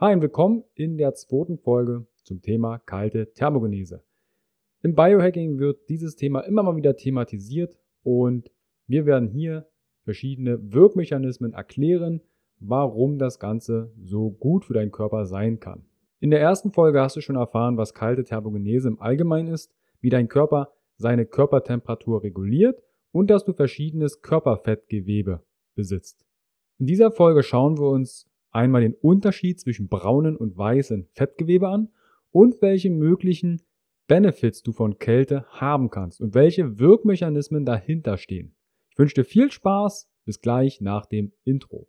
Hi und willkommen in der zweiten Folge zum Thema kalte Thermogenese. Im Biohacking wird dieses Thema immer mal wieder thematisiert und wir werden hier verschiedene Wirkmechanismen erklären, warum das Ganze so gut für deinen Körper sein kann. In der ersten Folge hast du schon erfahren, was kalte Thermogenese im Allgemeinen ist, wie dein Körper seine Körpertemperatur reguliert und dass du verschiedenes Körperfettgewebe besitzt. In dieser Folge schauen wir uns einmal den Unterschied zwischen braunen und weißen Fettgewebe an und welche möglichen Benefits du von Kälte haben kannst und welche Wirkmechanismen dahinter stehen. Ich wünsche dir viel Spaß, bis gleich nach dem Intro.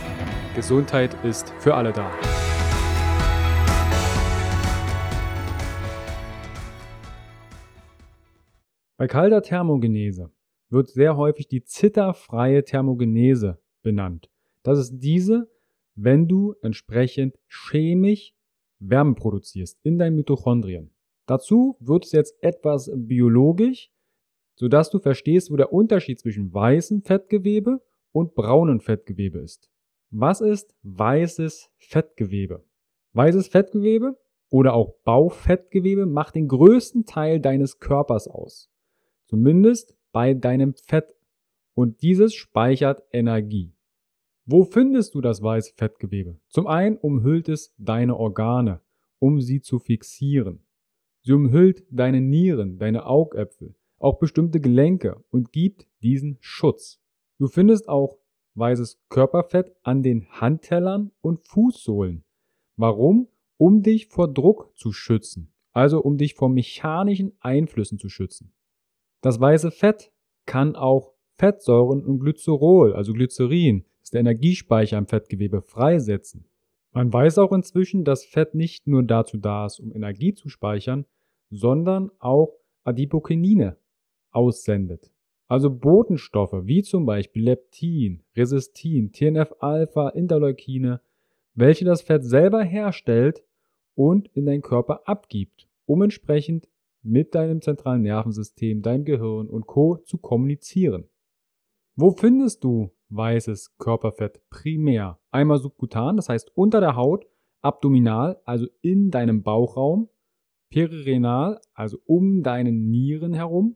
Gesundheit ist für alle da. Bei kalter Thermogenese wird sehr häufig die zitterfreie Thermogenese benannt. Das ist diese, wenn du entsprechend chemisch Wärme produzierst in deinen Mitochondrien. Dazu wird es jetzt etwas biologisch, sodass du verstehst, wo der Unterschied zwischen weißem Fettgewebe und braunem Fettgewebe ist. Was ist weißes Fettgewebe? Weißes Fettgewebe oder auch Baufettgewebe macht den größten Teil deines Körpers aus. Zumindest bei deinem Fett. Und dieses speichert Energie. Wo findest du das weiße Fettgewebe? Zum einen umhüllt es deine Organe, um sie zu fixieren. Sie umhüllt deine Nieren, deine Augäpfel, auch bestimmte Gelenke und gibt diesen Schutz. Du findest auch weißes Körperfett an den Handtellern und Fußsohlen. Warum? Um dich vor Druck zu schützen, also um dich vor mechanischen Einflüssen zu schützen. Das weiße Fett kann auch Fettsäuren und Glycerol, also Glycerin, ist der Energiespeicher im Fettgewebe, freisetzen. Man weiß auch inzwischen, dass Fett nicht nur dazu da ist, um Energie zu speichern, sondern auch Adipokinine aussendet. Also Botenstoffe wie zum Beispiel Leptin, Resistin, TNF-Alpha, Interleukine, welche das Fett selber herstellt und in deinen Körper abgibt, um entsprechend mit deinem zentralen Nervensystem, deinem Gehirn und Co. zu kommunizieren. Wo findest du weißes Körperfett primär? Einmal subkutan, das heißt unter der Haut, abdominal, also in deinem Bauchraum, perirenal, also um deinen Nieren herum,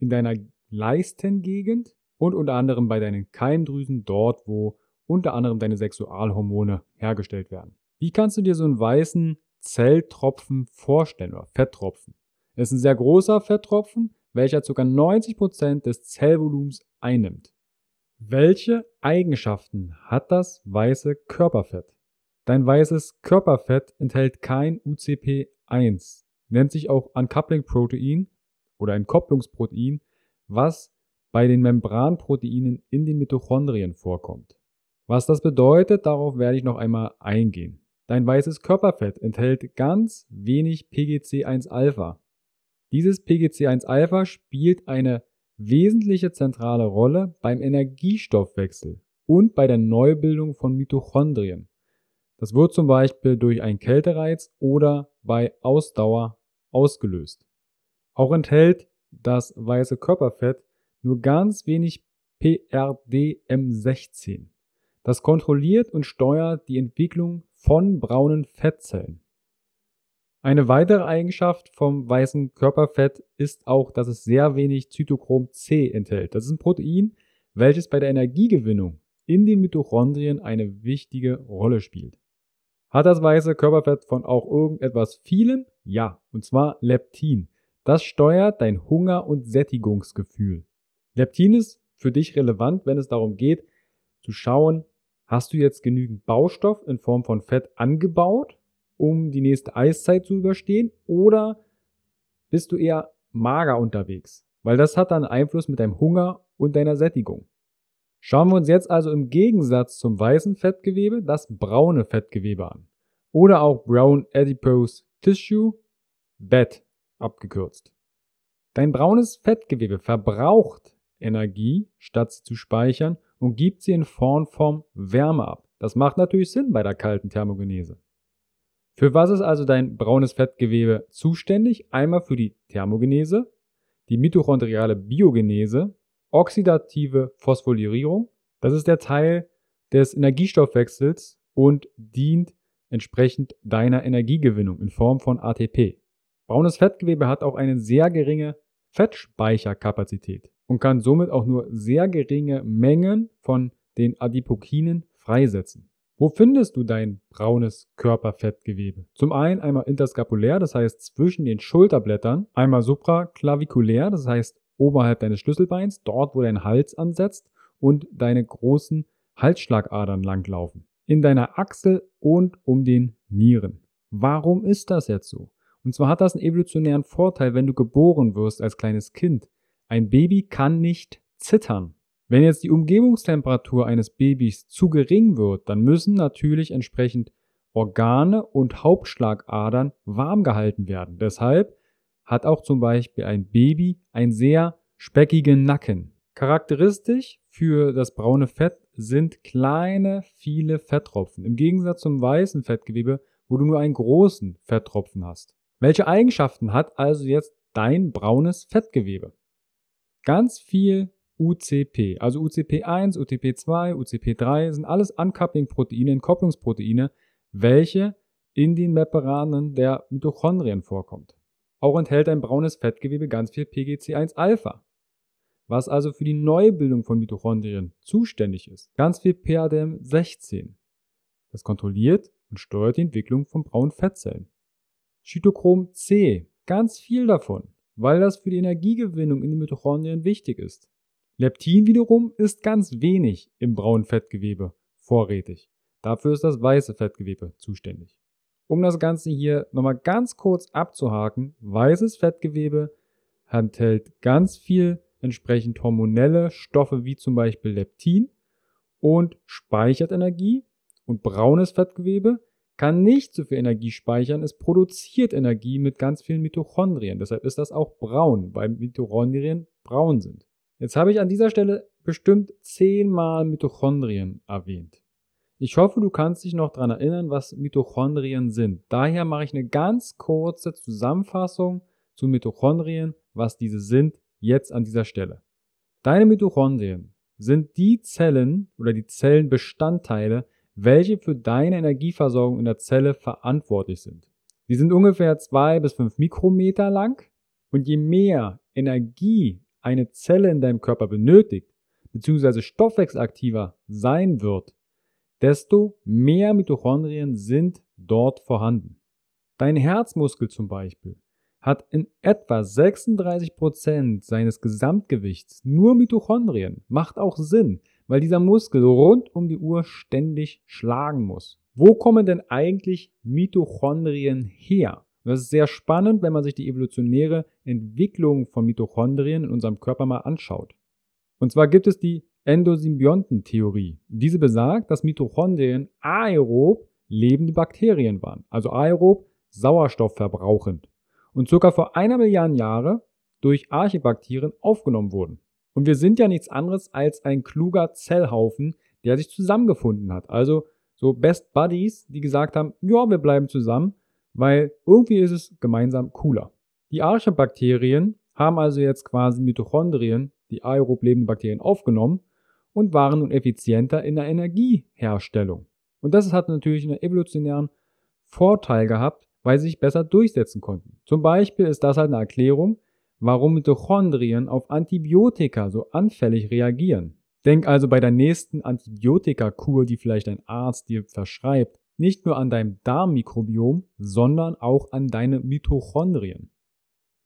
in deiner Leistengegend und unter anderem bei deinen Keimdrüsen, dort wo unter anderem deine Sexualhormone hergestellt werden. Wie kannst du dir so einen weißen Zelltropfen vorstellen oder Fetttropfen? Es ist ein sehr großer Fetttropfen, welcher ca. 90% des Zellvolumens einnimmt. Welche Eigenschaften hat das weiße Körperfett? Dein weißes Körperfett enthält kein UCP1, nennt sich auch Uncoupling Protein oder Entkopplungsprotein, was bei den Membranproteinen in den Mitochondrien vorkommt. Was das bedeutet, darauf werde ich noch einmal eingehen. Dein weißes Körperfett enthält ganz wenig PGC1-Alpha. Dieses PGC1-Alpha spielt eine wesentliche zentrale Rolle beim Energiestoffwechsel und bei der Neubildung von Mitochondrien. Das wird zum Beispiel durch einen Kältereiz oder bei Ausdauer ausgelöst. Auch enthält das weiße Körperfett nur ganz wenig PRDM16. Das kontrolliert und steuert die Entwicklung von braunen Fettzellen. Eine weitere Eigenschaft vom weißen Körperfett ist auch, dass es sehr wenig Zytochrom C enthält. Das ist ein Protein, welches bei der Energiegewinnung in den Mitochondrien eine wichtige Rolle spielt. Hat das weiße Körperfett von auch irgendetwas vielem? Ja, und zwar Leptin. Das steuert dein Hunger- und Sättigungsgefühl. Leptin ist für dich relevant, wenn es darum geht, zu schauen, Hast du jetzt genügend Baustoff in Form von Fett angebaut, um die nächste Eiszeit zu überstehen? Oder bist du eher mager unterwegs? Weil das hat dann Einfluss mit deinem Hunger und deiner Sättigung. Schauen wir uns jetzt also im Gegensatz zum weißen Fettgewebe das braune Fettgewebe an. Oder auch Brown Adipose Tissue, BAT abgekürzt. Dein braunes Fettgewebe verbraucht Energie, statt sie zu speichern und gibt sie in Form von Wärme ab. Das macht natürlich Sinn bei der kalten Thermogenese. Für was ist also dein braunes Fettgewebe zuständig? Einmal für die Thermogenese, die mitochondriale Biogenese oxidative Phosphorylierung. Das ist der Teil des Energiestoffwechsels und dient entsprechend deiner Energiegewinnung in Form von ATP. Braunes Fettgewebe hat auch eine sehr geringe Fettspeicherkapazität und kann somit auch nur sehr geringe Mengen von den Adipokinen freisetzen. Wo findest du dein braunes Körperfettgewebe? Zum einen einmal interskapulär, das heißt zwischen den Schulterblättern, einmal supraklavikulär, das heißt oberhalb deines Schlüsselbeins, dort wo dein Hals ansetzt und deine großen Halsschlagadern langlaufen. In deiner Achsel und um den Nieren. Warum ist das jetzt so? Und zwar hat das einen evolutionären Vorteil, wenn du geboren wirst als kleines Kind. Ein Baby kann nicht zittern. Wenn jetzt die Umgebungstemperatur eines Babys zu gering wird, dann müssen natürlich entsprechend Organe und Hauptschlagadern warm gehalten werden. Deshalb hat auch zum Beispiel ein Baby einen sehr speckigen Nacken. Charakteristisch für das braune Fett sind kleine, viele Fetttropfen. Im Gegensatz zum weißen Fettgewebe, wo du nur einen großen Fetttropfen hast. Welche Eigenschaften hat also jetzt dein braunes Fettgewebe? Ganz viel UCP, also UCP1, UCP2, UCP3 sind alles Uncoupling-Proteine, Entkopplungsproteine, welche in den Membranen der Mitochondrien vorkommt. Auch enthält ein braunes Fettgewebe ganz viel PGC1-Alpha, was also für die Neubildung von Mitochondrien zuständig ist. Ganz viel PADM16. Das kontrolliert und steuert die Entwicklung von braunen Fettzellen. Cytochrom C, ganz viel davon, weil das für die Energiegewinnung in den Mitochondrien wichtig ist. Leptin wiederum ist ganz wenig im braunen Fettgewebe vorrätig. Dafür ist das weiße Fettgewebe zuständig. Um das Ganze hier nochmal ganz kurz abzuhaken, weißes Fettgewebe enthält ganz viel entsprechend hormonelle Stoffe wie zum Beispiel Leptin und speichert Energie und braunes Fettgewebe kann nicht so viel Energie speichern, es produziert Energie mit ganz vielen Mitochondrien. Deshalb ist das auch braun, weil Mitochondrien braun sind. Jetzt habe ich an dieser Stelle bestimmt zehnmal Mitochondrien erwähnt. Ich hoffe, du kannst dich noch daran erinnern, was Mitochondrien sind. Daher mache ich eine ganz kurze Zusammenfassung zu Mitochondrien, was diese sind, jetzt an dieser Stelle. Deine Mitochondrien sind die Zellen oder die Zellenbestandteile, welche für deine Energieversorgung in der Zelle verantwortlich sind. Die sind ungefähr zwei bis fünf Mikrometer lang und je mehr Energie eine Zelle in deinem Körper benötigt, beziehungsweise stoffwechselaktiver sein wird, desto mehr Mitochondrien sind dort vorhanden. Dein Herzmuskel zum Beispiel hat in etwa 36% seines Gesamtgewichts nur Mitochondrien. Macht auch Sinn, weil dieser Muskel rund um die Uhr ständig schlagen muss. Wo kommen denn eigentlich Mitochondrien her? Das ist sehr spannend, wenn man sich die evolutionäre Entwicklung von Mitochondrien in unserem Körper mal anschaut. Und zwar gibt es die Endosymbiontentheorie. Diese besagt, dass Mitochondrien aerob lebende Bakterien waren, also aerob sauerstoffverbrauchend und circa vor einer Milliarde Jahre durch Archibakterien aufgenommen wurden. Und wir sind ja nichts anderes als ein kluger Zellhaufen, der sich zusammengefunden hat. Also so Best Buddies, die gesagt haben, ja, wir bleiben zusammen, weil irgendwie ist es gemeinsam cooler. Die Archibakterien haben also jetzt quasi Mitochondrien, die aerob lebende Bakterien, aufgenommen und waren nun effizienter in der Energieherstellung. Und das hat natürlich einen evolutionären Vorteil gehabt, weil sie sich besser durchsetzen konnten. Zum Beispiel ist das halt eine Erklärung, warum Mitochondrien auf Antibiotika so anfällig reagieren. Denk also bei der nächsten Antibiotikakur, die vielleicht ein Arzt dir verschreibt, nicht nur an dein Darmmikrobiom, sondern auch an deine Mitochondrien.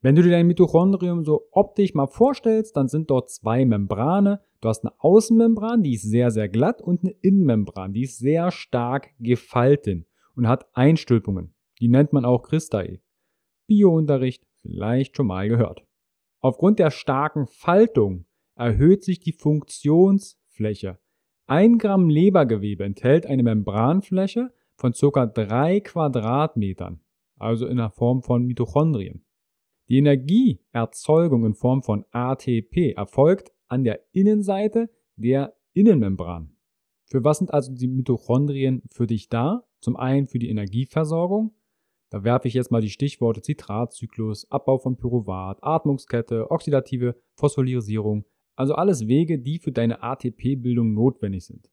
Wenn du dir dein Mitochondrium so optisch mal vorstellst, dann sind dort zwei Membrane. Du hast eine Außenmembran, die ist sehr, sehr glatt und eine Innenmembran, die ist sehr stark gefalten und hat Einstülpungen. Die nennt man auch Christai. Biounterricht vielleicht schon mal gehört. Aufgrund der starken Faltung erhöht sich die Funktionsfläche. Ein Gramm Lebergewebe enthält eine Membranfläche von ca. 3 Quadratmetern, also in der Form von Mitochondrien. Die Energieerzeugung in Form von ATP erfolgt an der Innenseite der Innenmembran. Für was sind also die Mitochondrien für dich da? Zum einen für die Energieversorgung. Da werfe ich jetzt mal die Stichworte Zitratzyklus, Abbau von Pyruvat, Atmungskette, oxidative Phosphorylisierung, also alles Wege, die für deine ATP-Bildung notwendig sind.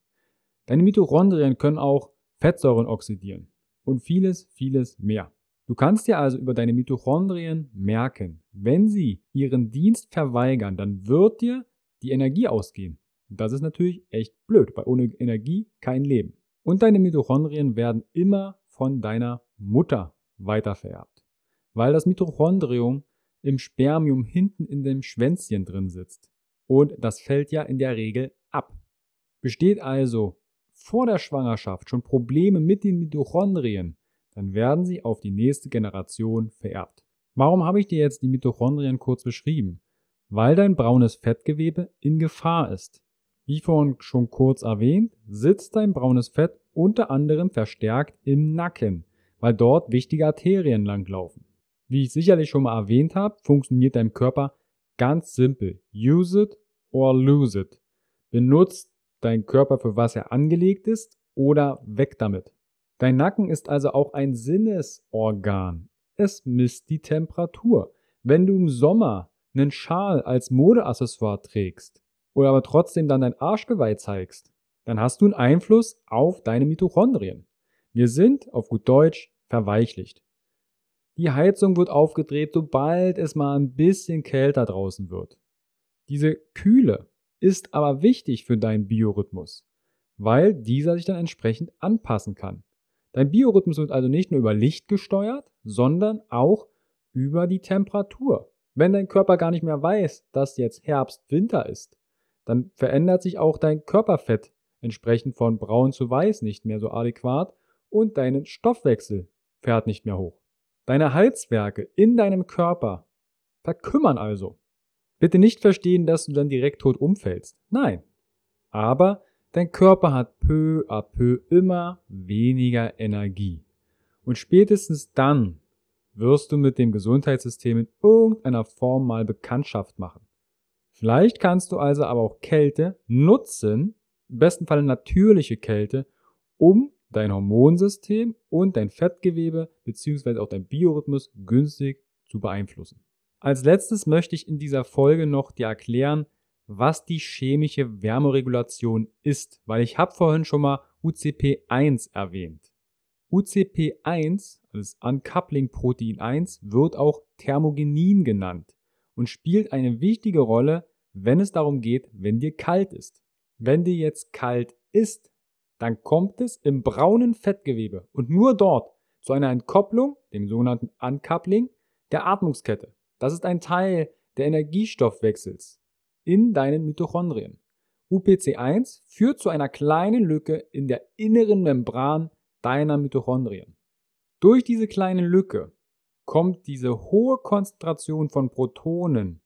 Deine Mitochondrien können auch Fettsäuren oxidieren und vieles, vieles mehr. Du kannst dir also über deine Mitochondrien merken, wenn sie ihren Dienst verweigern, dann wird dir die Energie ausgehen. Und das ist natürlich echt blöd, weil ohne Energie kein Leben. Und deine Mitochondrien werden immer von deiner Mutter weitervererbt, weil das Mitochondrium im Spermium hinten in dem Schwänzchen drin sitzt. Und das fällt ja in der Regel ab. Besteht also vor der Schwangerschaft schon Probleme mit den Mitochondrien, dann werden sie auf die nächste Generation vererbt. Warum habe ich dir jetzt die Mitochondrien kurz beschrieben? Weil dein braunes Fettgewebe in Gefahr ist. Wie vorhin schon kurz erwähnt, sitzt dein braunes Fett unter anderem verstärkt im Nacken, weil dort wichtige Arterien langlaufen. Wie ich sicherlich schon mal erwähnt habe, funktioniert dein Körper Ganz simpel. Use it or lose it. Benutzt dein Körper für was er angelegt ist oder weg damit. Dein Nacken ist also auch ein Sinnesorgan. Es misst die Temperatur. Wenn du im Sommer einen Schal als Modeaccessoire trägst oder aber trotzdem dann dein Arschgeweih zeigst, dann hast du einen Einfluss auf deine Mitochondrien. Wir sind, auf gut Deutsch, verweichlicht. Die Heizung wird aufgedreht, sobald es mal ein bisschen kälter draußen wird. Diese Kühle ist aber wichtig für deinen Biorhythmus, weil dieser sich dann entsprechend anpassen kann. Dein Biorhythmus wird also nicht nur über Licht gesteuert, sondern auch über die Temperatur. Wenn dein Körper gar nicht mehr weiß, dass jetzt Herbst, Winter ist, dann verändert sich auch dein Körperfett entsprechend von braun zu weiß nicht mehr so adäquat und dein Stoffwechsel fährt nicht mehr hoch. Deine Halswerke in deinem Körper verkümmern also. Bitte nicht verstehen, dass du dann direkt tot umfällst. Nein. Aber dein Körper hat peu à peu immer weniger Energie. Und spätestens dann wirst du mit dem Gesundheitssystem in irgendeiner Form mal Bekanntschaft machen. Vielleicht kannst du also aber auch Kälte nutzen, im besten Fall natürliche Kälte, um dein Hormonsystem und dein Fettgewebe bzw. auch dein Biorhythmus günstig zu beeinflussen. Als letztes möchte ich in dieser Folge noch dir erklären, was die chemische Wärmeregulation ist, weil ich habe vorhin schon mal UCP1 erwähnt. UCP1, das Uncoupling Protein 1, wird auch Thermogenin genannt und spielt eine wichtige Rolle, wenn es darum geht, wenn dir kalt ist. Wenn dir jetzt kalt ist, dann kommt es im braunen Fettgewebe und nur dort zu einer Entkopplung, dem sogenannten Uncoupling, der Atmungskette. Das ist ein Teil der Energiestoffwechsels in deinen Mitochondrien. UPC1 führt zu einer kleinen Lücke in der inneren Membran deiner Mitochondrien. Durch diese kleine Lücke kommt diese hohe Konzentration von Protonen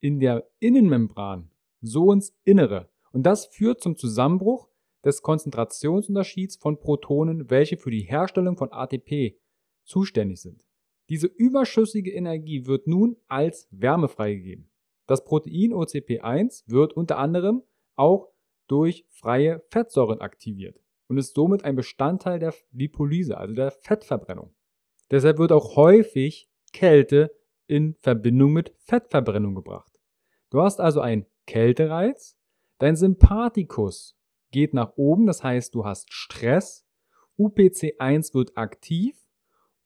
in der Innenmembran so ins Innere und das führt zum Zusammenbruch des Konzentrationsunterschieds von Protonen, welche für die Herstellung von ATP zuständig sind. Diese überschüssige Energie wird nun als Wärme freigegeben. Das Protein OCP1 wird unter anderem auch durch freie Fettsäuren aktiviert und ist somit ein Bestandteil der Lipolyse, also der Fettverbrennung. Deshalb wird auch häufig Kälte in Verbindung mit Fettverbrennung gebracht. Du hast also einen Kältereiz, dein Sympathikus geht nach oben, das heißt, du hast Stress, UPC1 wird aktiv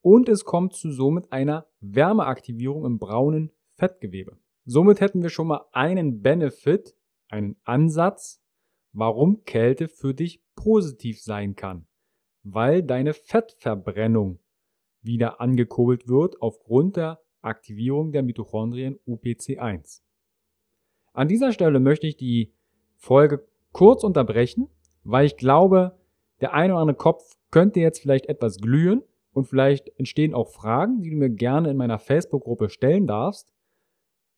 und es kommt zu somit einer Wärmeaktivierung im braunen Fettgewebe. Somit hätten wir schon mal einen Benefit, einen Ansatz, warum Kälte für dich positiv sein kann, weil deine Fettverbrennung wieder angekurbelt wird aufgrund der Aktivierung der Mitochondrien UPC1. An dieser Stelle möchte ich die Folge kurz unterbrechen, weil ich glaube, der eine oder andere Kopf könnte jetzt vielleicht etwas glühen und vielleicht entstehen auch Fragen, die du mir gerne in meiner Facebook-Gruppe stellen darfst.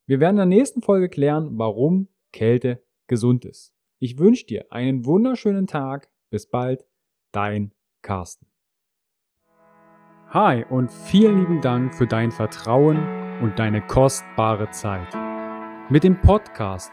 Wir werden in der nächsten Folge klären, warum Kälte gesund ist. Ich wünsche dir einen wunderschönen Tag. Bis bald, dein Carsten. Hi und vielen lieben Dank für dein Vertrauen und deine kostbare Zeit. Mit dem Podcast